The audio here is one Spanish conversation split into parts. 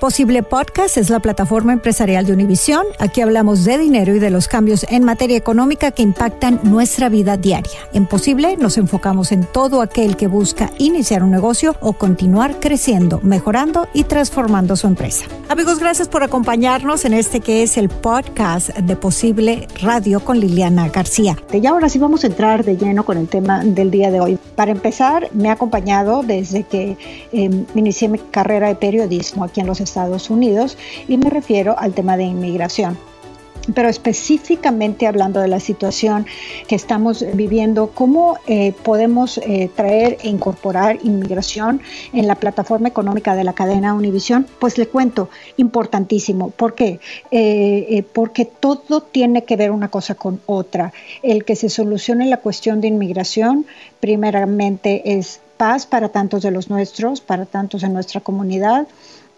Posible Podcast es la plataforma empresarial de Univisión. Aquí hablamos de dinero y de los cambios en materia económica que impactan nuestra vida diaria. En Posible nos enfocamos en todo aquel que busca iniciar un negocio o continuar creciendo, mejorando y transformando su empresa. Amigos, gracias por acompañarnos en este que es el podcast de Posible Radio con Liliana García. Y ahora sí vamos a entrar de lleno con el tema del día de hoy. Para empezar, me ha acompañado desde que eh, inicié mi carrera de periodismo aquí en los Estados Unidos y me refiero al tema de inmigración pero específicamente hablando de la situación que estamos viviendo, ¿cómo eh, podemos eh, traer e incorporar inmigración en la plataforma económica de la cadena Univisión? Pues le cuento, importantísimo. ¿Por qué? Eh, porque todo tiene que ver una cosa con otra. El que se solucione la cuestión de inmigración, primeramente es paz para tantos de los nuestros, para tantos en nuestra comunidad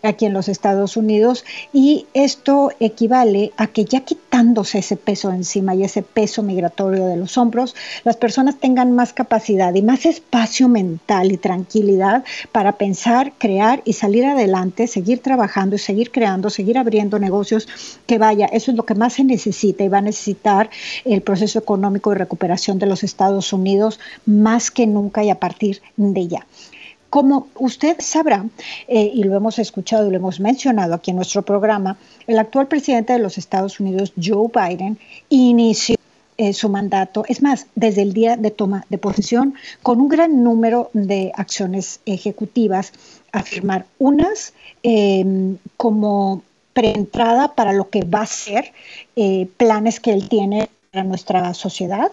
aquí en los Estados Unidos y esto equivale a que ya quitándose ese peso encima y ese peso migratorio de los hombros, las personas tengan más capacidad y más espacio mental y tranquilidad para pensar, crear y salir adelante, seguir trabajando y seguir creando, seguir abriendo negocios que vaya, eso es lo que más se necesita y va a necesitar el proceso económico de recuperación de los Estados Unidos más que nunca y a partir de ya. Como usted sabrá, eh, y lo hemos escuchado y lo hemos mencionado aquí en nuestro programa, el actual presidente de los Estados Unidos, Joe Biden, inició eh, su mandato, es más, desde el día de toma de posesión, con un gran número de acciones ejecutivas a firmar unas em, como preentrada para lo que va a ser eh, planes que él tiene para nuestra sociedad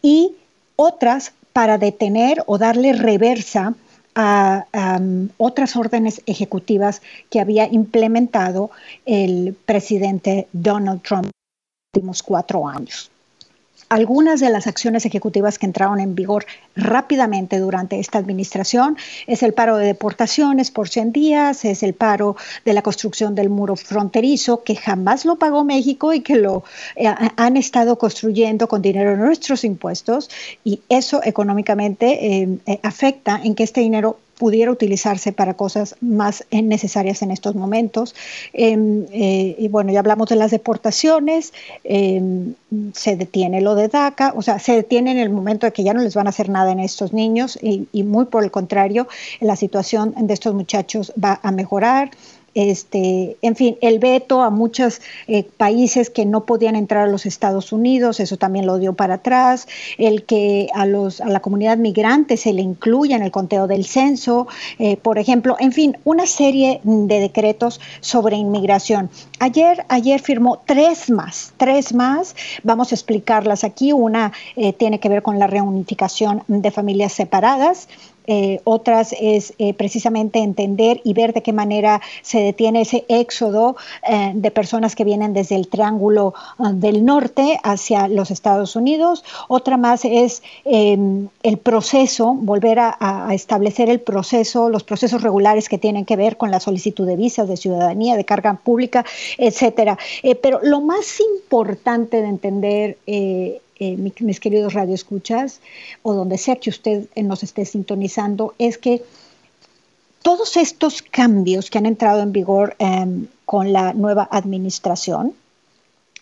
y otras para detener o darle reversa a, otras órdenes ejecutivas que había implementado el presidente Donald Trump en los últimos cuatro años. Algunas de las acciones ejecutivas que entraron en vigor rápidamente durante esta administración es el paro de deportaciones por 100 días, es el paro de la construcción del muro fronterizo que jamás lo pagó México y que lo eh, han estado construyendo con dinero de nuestros impuestos y eso económicamente eh, eh, afecta en que este dinero pudiera utilizarse para cosas más necesarias en estos momentos. Em, eh, y bueno, ya hablamos de las deportaciones, em, se detiene lo de DACA, o sea, se detiene en el momento de que ya no les van a hacer nada en estos niños y, y muy por el contrario, la situación de estos muchachos va a mejorar este, en fin, el veto a muchos eh, países que no podían entrar a los Estados Unidos, eso también lo dio para atrás, el que a, los, la comunidad migrante se le incluya en el conteo del censo, eh, por ejemplo, en fin, una serie de decretos sobre inmigración. Ayer, ayer firmó tres más, tres más, vamos a explicarlas aquí. Una eh, tiene que ver con la reunificación de familias separadas, eh, otras es eh, precisamente entender y ver de qué manera se detiene ese éxodo eh, de personas que vienen desde el Triángulo del Norte hacia los Estados Unidos. Otra más es em, el proceso, volver a, a, establecer el proceso, los procesos regulares que tienen que ver con la solicitud de visas, de ciudadanía, de carga pública, etcétera. pero lo más importante de entender mis queridos radioescuchas, o donde sea que usted nos esté sintonizando, es que todos estos cambios que han entrado en vigor em, con la nueva administración,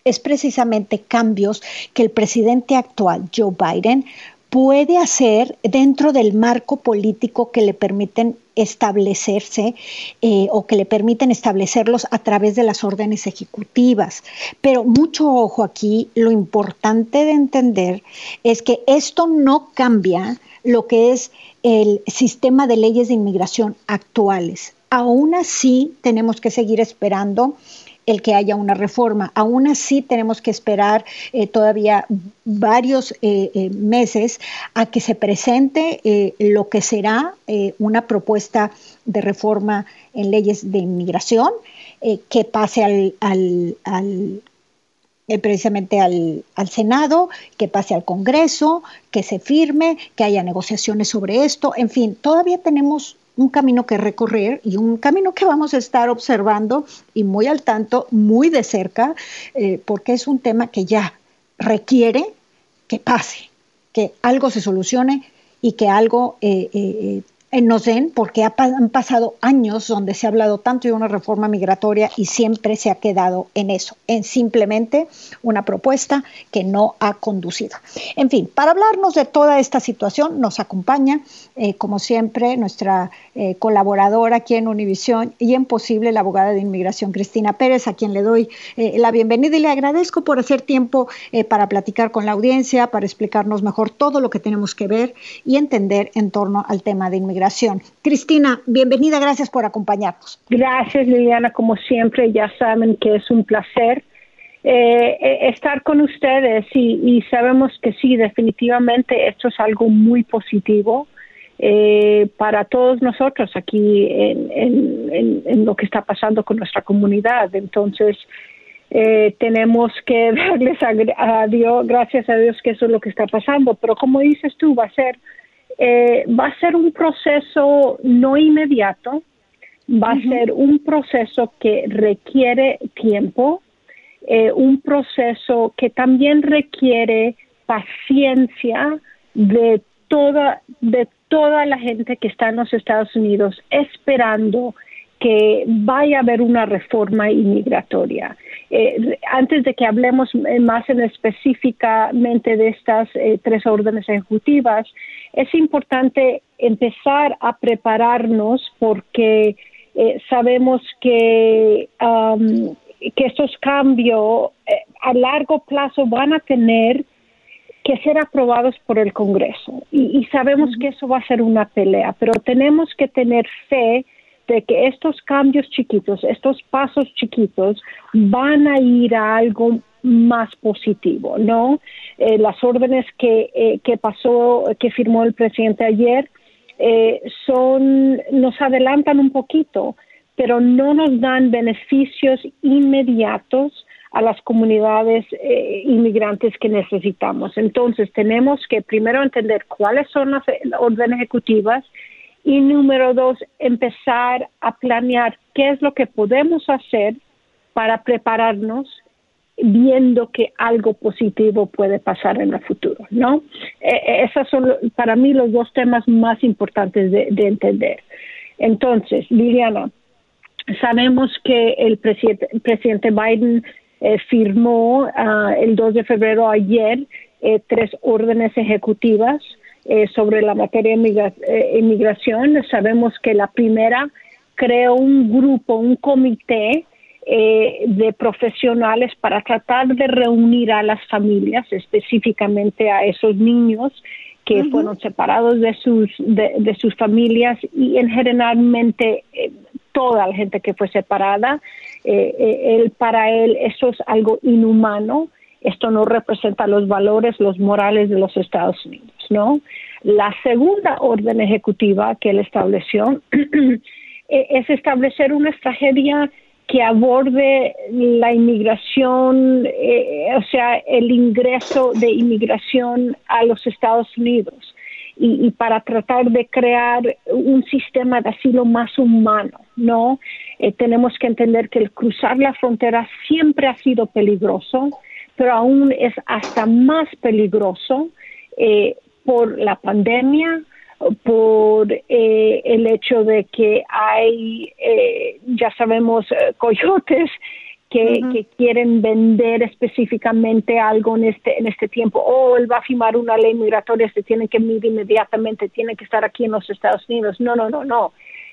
es precisamente cambios que el presidente actual, Joe Biden, puede hacer dentro del marco político que le permiten establecerse eh, o que le permiten establecerlos a través de las órdenes ejecutivas. Pero mucho ojo aquí, lo importante de entender es que esto no cambia lo que es el sistema de leyes de inmigración actuales. Aún así, tenemos que seguir esperando el que haya una reforma. Aún así tenemos que esperar eh, todavía varios eh, eh, meses a que se presente lo que será una propuesta de reforma en leyes de inmigración que pase al, precisamente al, al, Senado, que pase al Congreso, que se firme, que haya negociaciones sobre esto. En fin, todavía tenemos un camino que recorrer y un camino que vamos a estar observando y muy al tanto, muy de cerca, eh, porque es un tema que ya requiere que pase, que algo se solucione y que algo eh, eh, nos den, porque han pasado años donde se ha hablado tanto de una reforma migratoria y siempre se ha quedado en eso, en simplemente una propuesta que no ha conducido. En fin, para hablarnos de toda esta situación nos acompaña, eh, como siempre, nuestra eh, colaboradora aquí en Univisión y en Posible, la abogada de inmigración Cristina Pérez, a quien le doy eh, la bienvenida y le agradezco por hacer tiempo para platicar con la audiencia, para explicarnos mejor todo lo que tenemos que ver y entender en torno al tema de inmigración Cristina, bienvenida, gracias por acompañarnos. Gracias, Liliana, como siempre, ya saben que es un placer eh, eh, estar con ustedes y, sabemos que sí, definitivamente esto es algo muy positivo. Eh, para todos nosotros aquí en, lo que está pasando con nuestra comunidad. Entonces, tenemos que darles a, Dios, gracias a Dios que eso es lo que está pasando. Pero como dices tú, va a ser eh, va a ser un proceso no inmediato, va a ser un proceso que requiere tiempo, eh, un proceso que también requiere paciencia de toda, de toda la gente que está en los Estados Unidos esperando que vaya a haber una reforma inmigratoria. Eh, antes de que hablemos más en específicamente de estas tres órdenes ejecutivas, es importante empezar a prepararnos porque eh, sabemos que, que estos cambios eh, a largo plazo van a tener que ser aprobados por el Congreso. Y, sabemos que eso va a ser una pelea, pero tenemos que tener fe de que estos cambios chiquitos, estos pasos chiquitos, van a ir a algo más positivo, ¿no? Eh, las órdenes que, eh, que pasó, que firmó el presidente ayer, eh, son, nos adelantan un poquito, pero no nos dan beneficios inmediatos a las comunidades inmigrantes que necesitamos. Entonces, tenemos que primero entender cuáles son las órdenes ejecutivas y número dos, empezar a planear qué es lo que podemos hacer para prepararnos viendo que algo positivo puede pasar en el futuro, ¿no? E, e, esos son para mí los dos temas más importantes de, entender. Entonces, Liliana, sabemos que el presidente, Biden eh, firmó ah, el 2 de febrero ayer eh, tres órdenes ejecutivas eh, sobre la materia de inmigración. Sabemos que la primera creó un grupo, un comité eh, de profesionales para tratar de reunir a las familias, específicamente a esos niños que fueron separados de sus, de, sus familias y en generalmente eh, toda la gente que fue separada. Eh, él, para él eso es algo inhumano, esto no representa los valores, los morales de los Estados Unidos, ¿no? La segunda orden ejecutiva que él estableció es establecer una estrategia que aborde la inmigración, eh, o sea, el ingreso de inmigración a los Estados Unidos y, para tratar de crear un sistema de asilo más humano, ¿no? Eh, tenemos que entender que el cruzar la frontera siempre ha sido peligroso, pero aún es hasta más peligroso eh, por la pandemia, por eh, el hecho de que hay, eh, ya sabemos, eh, coyotes que, que, quieren vender específicamente algo en este, en este tiempo. O oh, él va a firmar una ley migratoria, se tiene que ir inmediatamente, tiene que estar aquí en los Estados Unidos. No, no, no, no.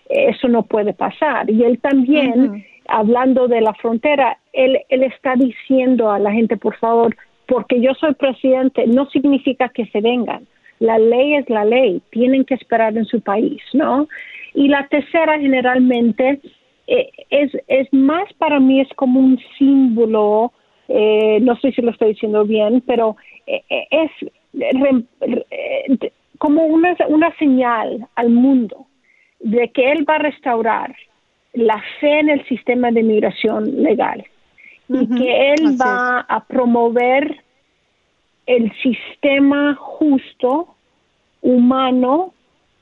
Eso no puede pasar. Y él también, hablando de la frontera, él, él está diciendo a la gente, por favor, porque yo soy presidente, no significa que se vengan la ley es la ley, tienen que esperar en su país, ¿no? Y la tercera generalmente eh, es, es más para mí, es como un símbolo, eh, no sé si lo estoy diciendo bien, pero eh, es como una, una señal al mundo de que él va a restaurar la fe en el sistema de migración legal y que él va a promover el sistema justo, humano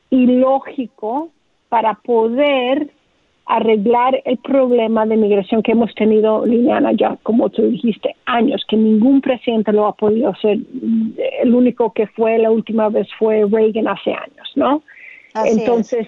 y lógico para poder arreglar el problema de migración que hemos tenido, Liliana, ya como tú dijiste, años, que ningún presidente lo ha podido hacer. El único que fue la última vez fue Reagan hace años, ¿no? Entonces,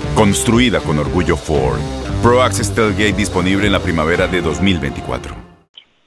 Construida con orgullo Ford. Pro Access Tailgate disponible en la primavera de 2024.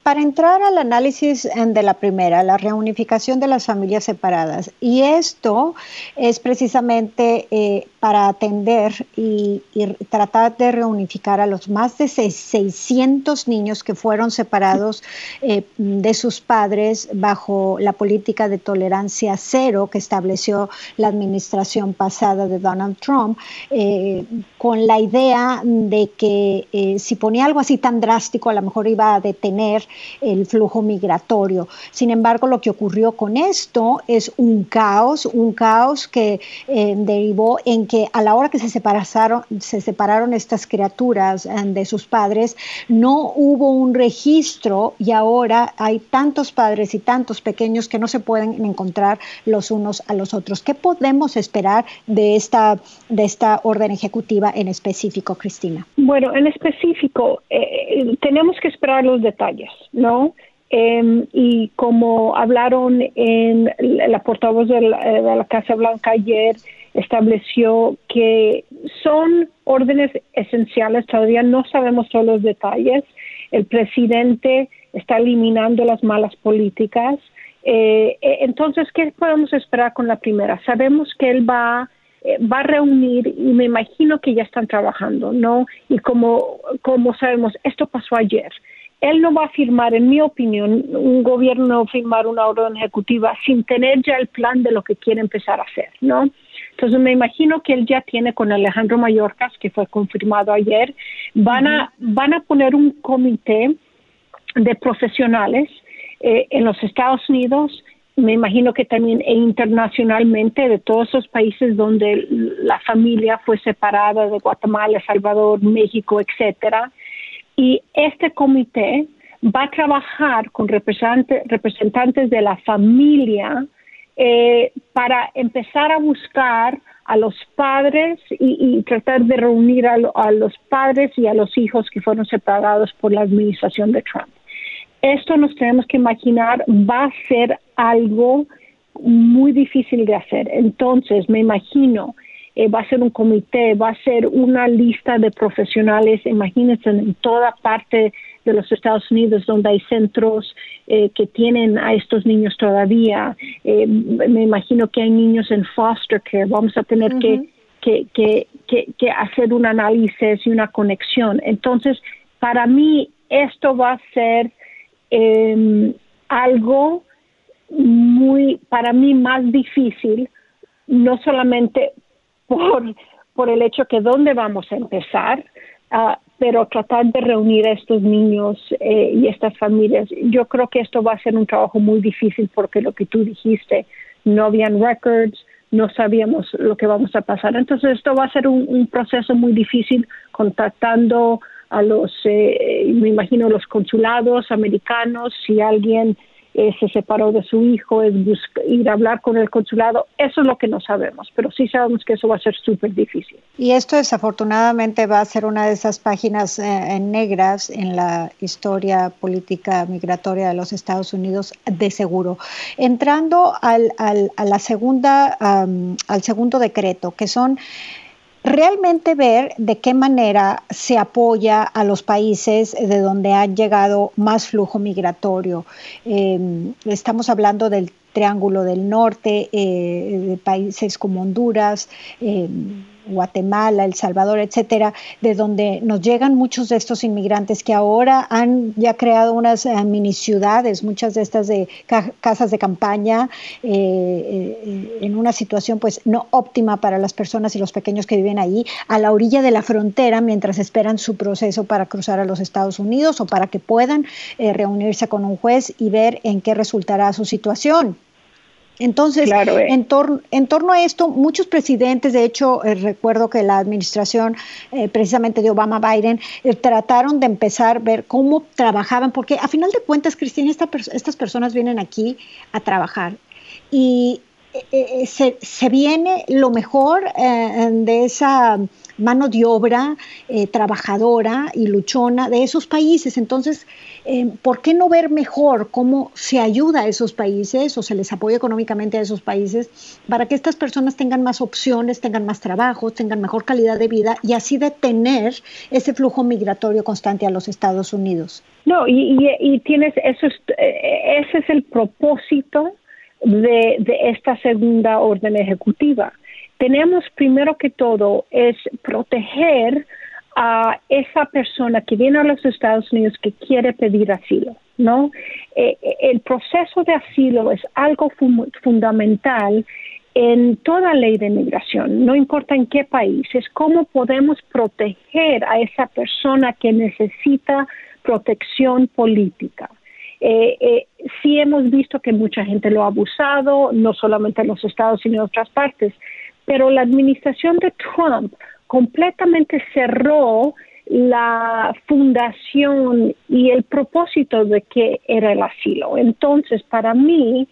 Para entrar al análisis de la primera, la reunificación de las familias separadas, y esto es precisamente eh, para atender y, tratar de reunificar a los más de 600 niños que fueron separados eh, de sus padres bajo la política de tolerancia cero que estableció la administración pasada de Donald Trump, eh, con la idea de que si ponía algo así tan drástico, a lo mejor iba a detener el flujo migratorio. Sin embargo, lo que ocurrió con esto es un caos, un caos que eh, derivó en que a la hora que se separaron, se separaron estas criaturas eh, de sus padres, no hubo un registro y ahora hay tantos padres y tantos pequeños que no se pueden encontrar los unos a los otros. ¿Qué podemos esperar de esta, de esta orden ejecutiva en específico, Cristina? Bueno, en específico, eh, tenemos que esperar los detalles. ¿No? Em, y como hablaron en la portavoz de la, Casa Blanca ayer, estableció que son órdenes esenciales, todavía no sabemos todos los detalles. El presidente está eliminando las malas políticas. Eh, eh, entonces, ¿qué podemos esperar con la primera? Sabemos que él va eh, va a reunir y me imagino que ya están trabajando, ¿no? Y como, como sabemos, esto pasó ayer él no va a firmar, en mi opinión, un gobierno firmar una orden ejecutiva sin tener ya el plan de lo que quiere empezar a hacer, ¿no? Entonces me imagino que él ya tiene con Alejandro Mayorkas, que fue confirmado ayer, van a, van a poner un comité de profesionales eh, en los Estados Unidos, me imagino que también e internacionalmente de todos esos países donde la familia fue separada de Guatemala, Salvador, México, etcétera, y este comité va a trabajar con representantes de la familia eh, para empezar a buscar a los padres y, tratar de reunir a, los padres y a los hijos que fueron separados por la administración de Trump. Esto nos tenemos que imaginar va a ser algo muy difícil de hacer. Entonces, me imagino eh, va a ser un comité, va a ser una lista de profesionales, imagínense, en toda parte de los Estados Unidos donde hay centros eh, que tienen a estos niños todavía. Eh, me imagino que hay niños en foster care, vamos a tener que, que, que, que, hacer un análisis y una conexión. Entonces, para mí, esto va a ser em, algo muy, para mí, más difícil, no solamente por, por el hecho que dónde vamos a empezar, uh, pero tratar de reunir a estos niños eh, y estas familias. Yo creo que esto va a ser un trabajo muy difícil porque lo que tú dijiste, no habían records, no sabíamos lo que vamos a pasar. Entonces esto va a ser un, proceso muy difícil contactando a los, eh, me imagino, los consulados americanos, si alguien eh, se separó de su hijo, es ir a hablar con el consulado. Eso es lo que no sabemos, pero sí sabemos que eso va a ser súper difícil. Y esto desafortunadamente va a ser una de esas páginas eh, negras en la historia política migratoria de los Estados Unidos, de seguro. Entrando al, al a la segunda, al segundo decreto, que son realmente ver de qué manera se apoya a los países de donde ha llegado más flujo migratorio. Em, estamos hablando del Triángulo del Norte, eh, de países como Honduras. Em, Guatemala, El Salvador, etcétera, de donde nos llegan muchos de estos inmigrantes que ahora han ya creado unas eh, mini ciudades, muchas de estas de casas de campaña, eh, eh, en una situación pues no óptima para las personas y los pequeños que viven ahí, a la orilla de la frontera mientras esperan su proceso para cruzar a los Estados Unidos o para que puedan reunirse con un juez y ver en qué resultará su situación. Entonces, eh. en, torno a esto, muchos presidentes, de hecho, eh, recuerdo que la administración eh, precisamente de Obama-Biden trataron de empezar a ver cómo trabajaban, porque a final de cuentas, Cristina, estas personas vienen aquí a trabajar y se, se, viene lo mejor de esa mano de obra trabajadora y luchona de esos países. Entonces, eh, ¿por qué no ver mejor cómo se ayuda a esos países o se les apoya económicamente a esos países para que estas personas tengan más opciones, tengan más trabajo, tengan mejor calidad de vida y así detener ese flujo migratorio constante a los Estados Unidos? No, y, tienes eso, eh, ese es el propósito de, esta segunda orden ejecutiva. Tenemos primero que todo es proteger a esa persona que viene a los Estados Unidos que quiere pedir asilo, ¿no? Eh, eh, el proceso de asilo es algo fundamental en toda ley de inmigración, no importa en qué país, es cómo podemos proteger a esa persona que necesita protección política. Eh, sí hemos visto que mucha gente lo ha abusado, no solamente en los Estados sino en otras partes, pero la administración de Trump completamente cerró la fundación y el propósito de que era el asilo. Entonces, para mí,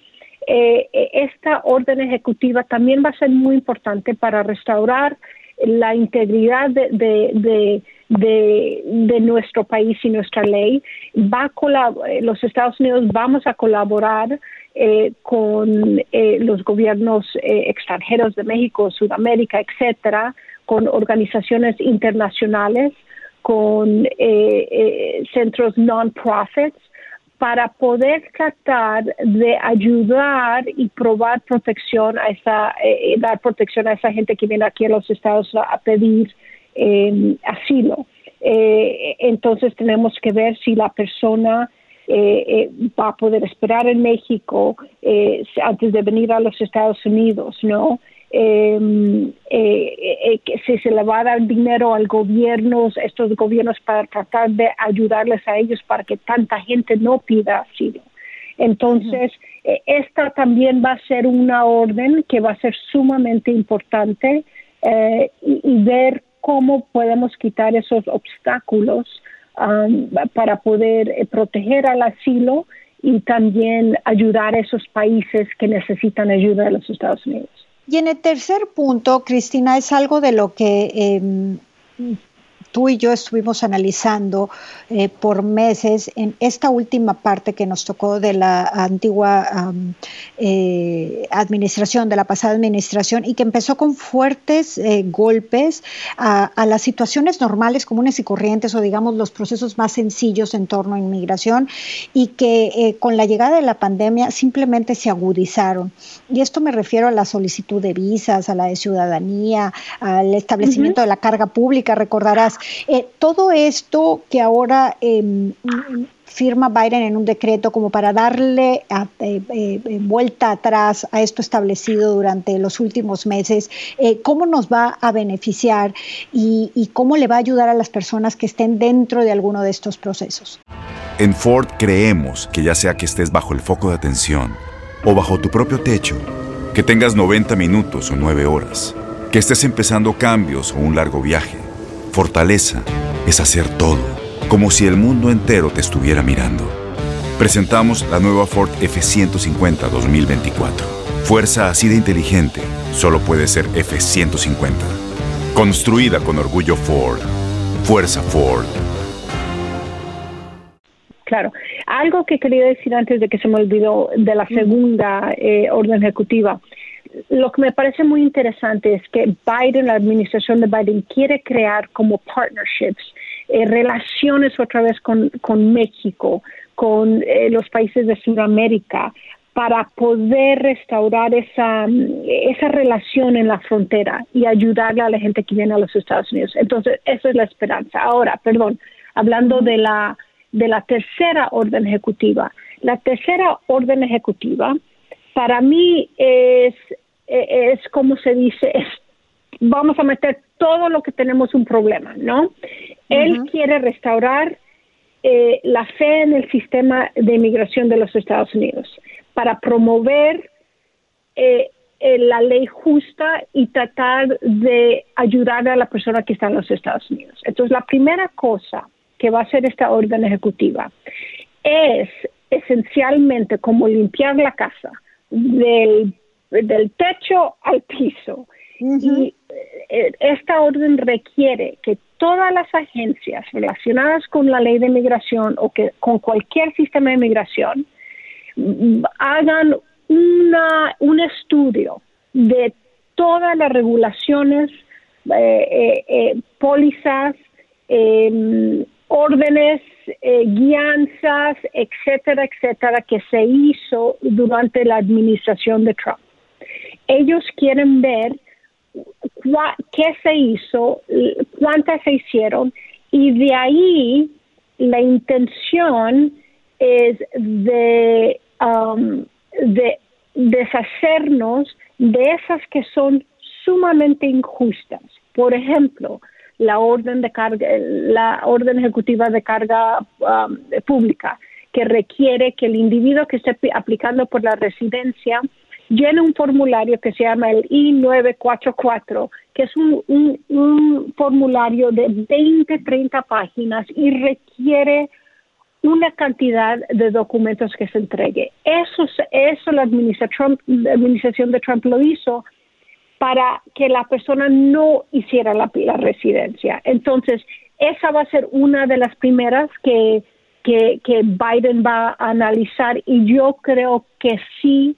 eh, esta orden ejecutiva también va a ser muy importante para restaurar la integridad de, de, nuestro país y nuestra ley. Va a los Estados Unidos vamos a colaborar eh, con eh, los gobiernos extranjeros de México, Sudamérica, etcétera, con organizaciones internacionales, con eh, eh, centros non-profits, para poder tratar de ayudar y probar protección a esa, eh, dar protección a esa gente que viene aquí a los Estados a pedir em, asilo. entonces tenemos que ver si la persona va a poder esperar en México antes de venir a los Estados Unidos, ¿no? Eh, eh, que si se le va a dar dinero al gobierno, estos gobiernos para tratar de ayudarles a ellos para que tanta gente no pida asilo. Entonces, eh, esta también va a ser una orden que va a ser sumamente importante y, ver cómo podemos quitar esos obstáculos um, para poder proteger al asilo y también ayudar a esos países que necesitan ayuda de los Estados Unidos. Y en el tercer punto, Cristina, es algo de lo que em, tú y yo estuvimos analizando eh, por meses en esta última parte que nos tocó de la antigua eh, administración, de la pasada administración, y que empezó con fuertes eh, golpes a, las situaciones normales, comunes y corrientes, o digamos los procesos más sencillos en torno a inmigración, y que con la llegada de la pandemia simplemente se agudizaron. Y esto me refiero a la solicitud de visas, a la de ciudadanía, al establecimiento de la carga pública. Recordarás eh, todo esto que ahora em, firma Biden en un decreto como para darle eh, eh, vuelta atrás a esto establecido durante los últimos meses, ¿cómo nos va a beneficiar y, y cómo le va a ayudar a las personas que estén dentro de alguno de estos procesos? En Ford creemos que ya sea que estés bajo el foco de atención o bajo tu propio techo, que tengas 90 minutos o 9 horas, que estés empezando cambios o un largo viaje, Fortaleza es hacer todo, como si el mundo entero te estuviera mirando. Presentamos la nueva Ford F150 2024. Fuerza así de inteligente solo puede ser F150. Construida con orgullo Ford. Fuerza Ford. Claro. Algo que quería decir antes de que se me olvidó de la segunda eh, orden ejecutiva lo que me parece muy interesante es que Biden, la administración de Biden, quiere crear como partnerships, eh, relaciones otra vez con, con México, con eh, los países de Sudamérica, para poder restaurar esa, esa relación en la frontera y ayudarle a la gente que viene a los Estados Unidos. Entonces, eso es la esperanza. Ahora, perdón, hablando de la, de la tercera orden ejecutiva. La tercera orden ejecutiva, para mí, es, es como se dice, es, vamos a meter todo lo que tenemos un problema, ¿no? Él quiere restaurar eh, la fe en el sistema de inmigración de los Estados Unidos para promover eh, eh, la ley justa y tratar de ayudar a la persona que está en los Estados Unidos. Entonces, la primera cosa que va a hacer esta orden ejecutiva es esencialmente como limpiar la casa del, del techo al piso. Y eh, esta orden requiere que todas las agencias relacionadas con la ley de migración o que con cualquier sistema de migración hagan una, un estudio de todas las regulaciones, eh, eh, eh pólizas, em, órdenes, guianzas, etcétera, etcétera, que se hizo durante la administración de Trump. Ellos quieren ver qué se hizo, cuántas se hicieron, y de ahí la intención es de Um, de deshacernos de esas que son sumamente injustas. Por ejemplo, la orden de carga, la orden ejecutiva de carga um, pública, que requiere que el individuo que esté aplicando por la residencia llene un formulario que se llama el I-944, que es un, un, un formulario de 20, 30 páginas y requiere una cantidad de documentos que se entregue. Eso, eso la, administración, la administración de Trump lo hizo para que la persona no hiciera la, la residencia. Entonces, esa va a ser una de las primeras que, que, que Biden va a analizar y yo creo que sí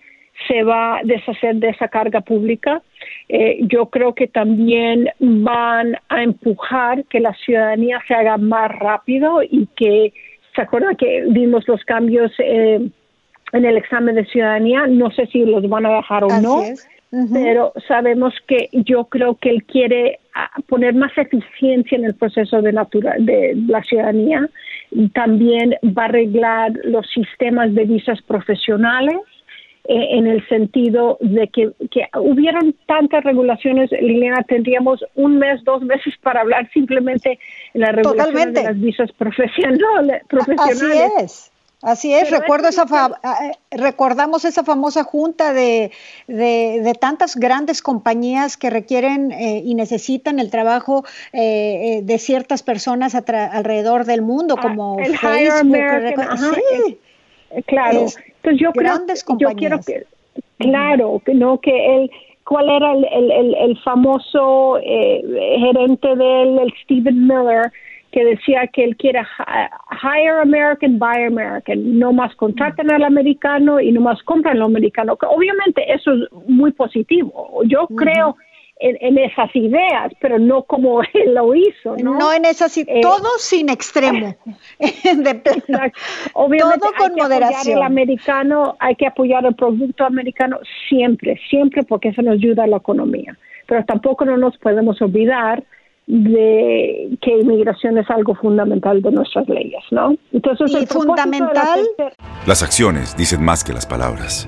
se va a deshacer de esa carga pública. Eh, yo creo que también van a empujar que la ciudadanía se haga más rápido y que ¿Se acuerda que vimos los cambios eh, en el examen de ciudadanía? No sé si los van a dejar o no, pero sabemos que yo creo que él quiere ah, poner más eficiencia en el proceso de, de la ciudadanía. También va a arreglar los sistemas de visas profesionales eh, en el sentido de que, que, hubieron tantas regulaciones, Liliana, tendríamos un mes, dos meses para hablar simplemente en la regulación de las visas profesionales. Así es. Así es, recuerdo esa eh, recordamos esa famosa junta de, de, tantas grandes compañías que requieren eh, y necesitan el trabajo de ciertas personas alrededor del mundo, ah, como Facebook. claro. Entonces yo creo, yo quiero que, claro, que no que él, cuál era el, el, el, famoso eh, gerente de él, el Stephen Miller, que decía que él quiere hire American, buy American, no más contratan al americano y no más compran al americano. Obviamente eso es muy positivo. Yo creo en, esas ideas, pero no como él lo hizo, ¿no? No en esas, eh, todo sin extremo, de Obviamente todo con hay que moderación. Apoyar el americano, hay que apoyar el producto americano siempre, siempre, porque eso nos ayuda a la economía. Pero tampoco no nos podemos olvidar de que inmigración es algo fundamental de nuestras leyes, ¿no? Entonces, y fundamental. Las acciones dicen más que las palabras.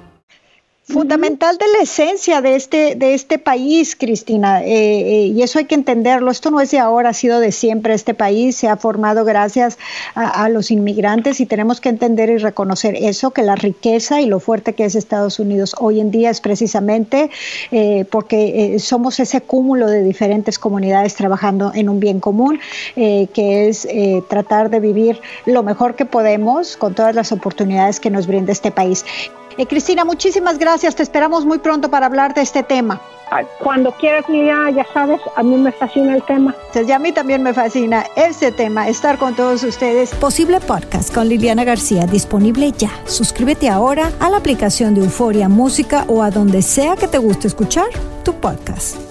Fundamental de la esencia de este, de este país, Cristina, eh, eh, y eso hay que entenderlo. Esto no es de ahora, ha sido de siempre. Este país se ha formado gracias a, los inmigrantes y tenemos que entender y reconocer eso, que la riqueza y lo fuerte que es Estados Unidos hoy en día es precisamente eh, porque somos ese cúmulo de diferentes comunidades trabajando en un bien común, que es tratar de vivir lo mejor que podemos con todas las oportunidades que nos brinda este país. Eh, Cristina, muchísimas gracias. Te esperamos muy pronto para hablar de este tema. Cuando quieras, Liliana, ya sabes, a mí me fascina el tema. Y a mí también me fascina este tema, estar con todos ustedes. Posible Podcast con Liliana García, disponible ya. Suscríbete ahora a la aplicación de Euforia Música o a donde sea que te guste escuchar tu podcast.